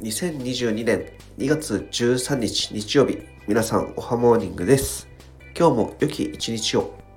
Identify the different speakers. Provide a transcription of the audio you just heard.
Speaker 1: 2022年2月13日日曜日皆さんおはモーニングです。今日も良き一日を。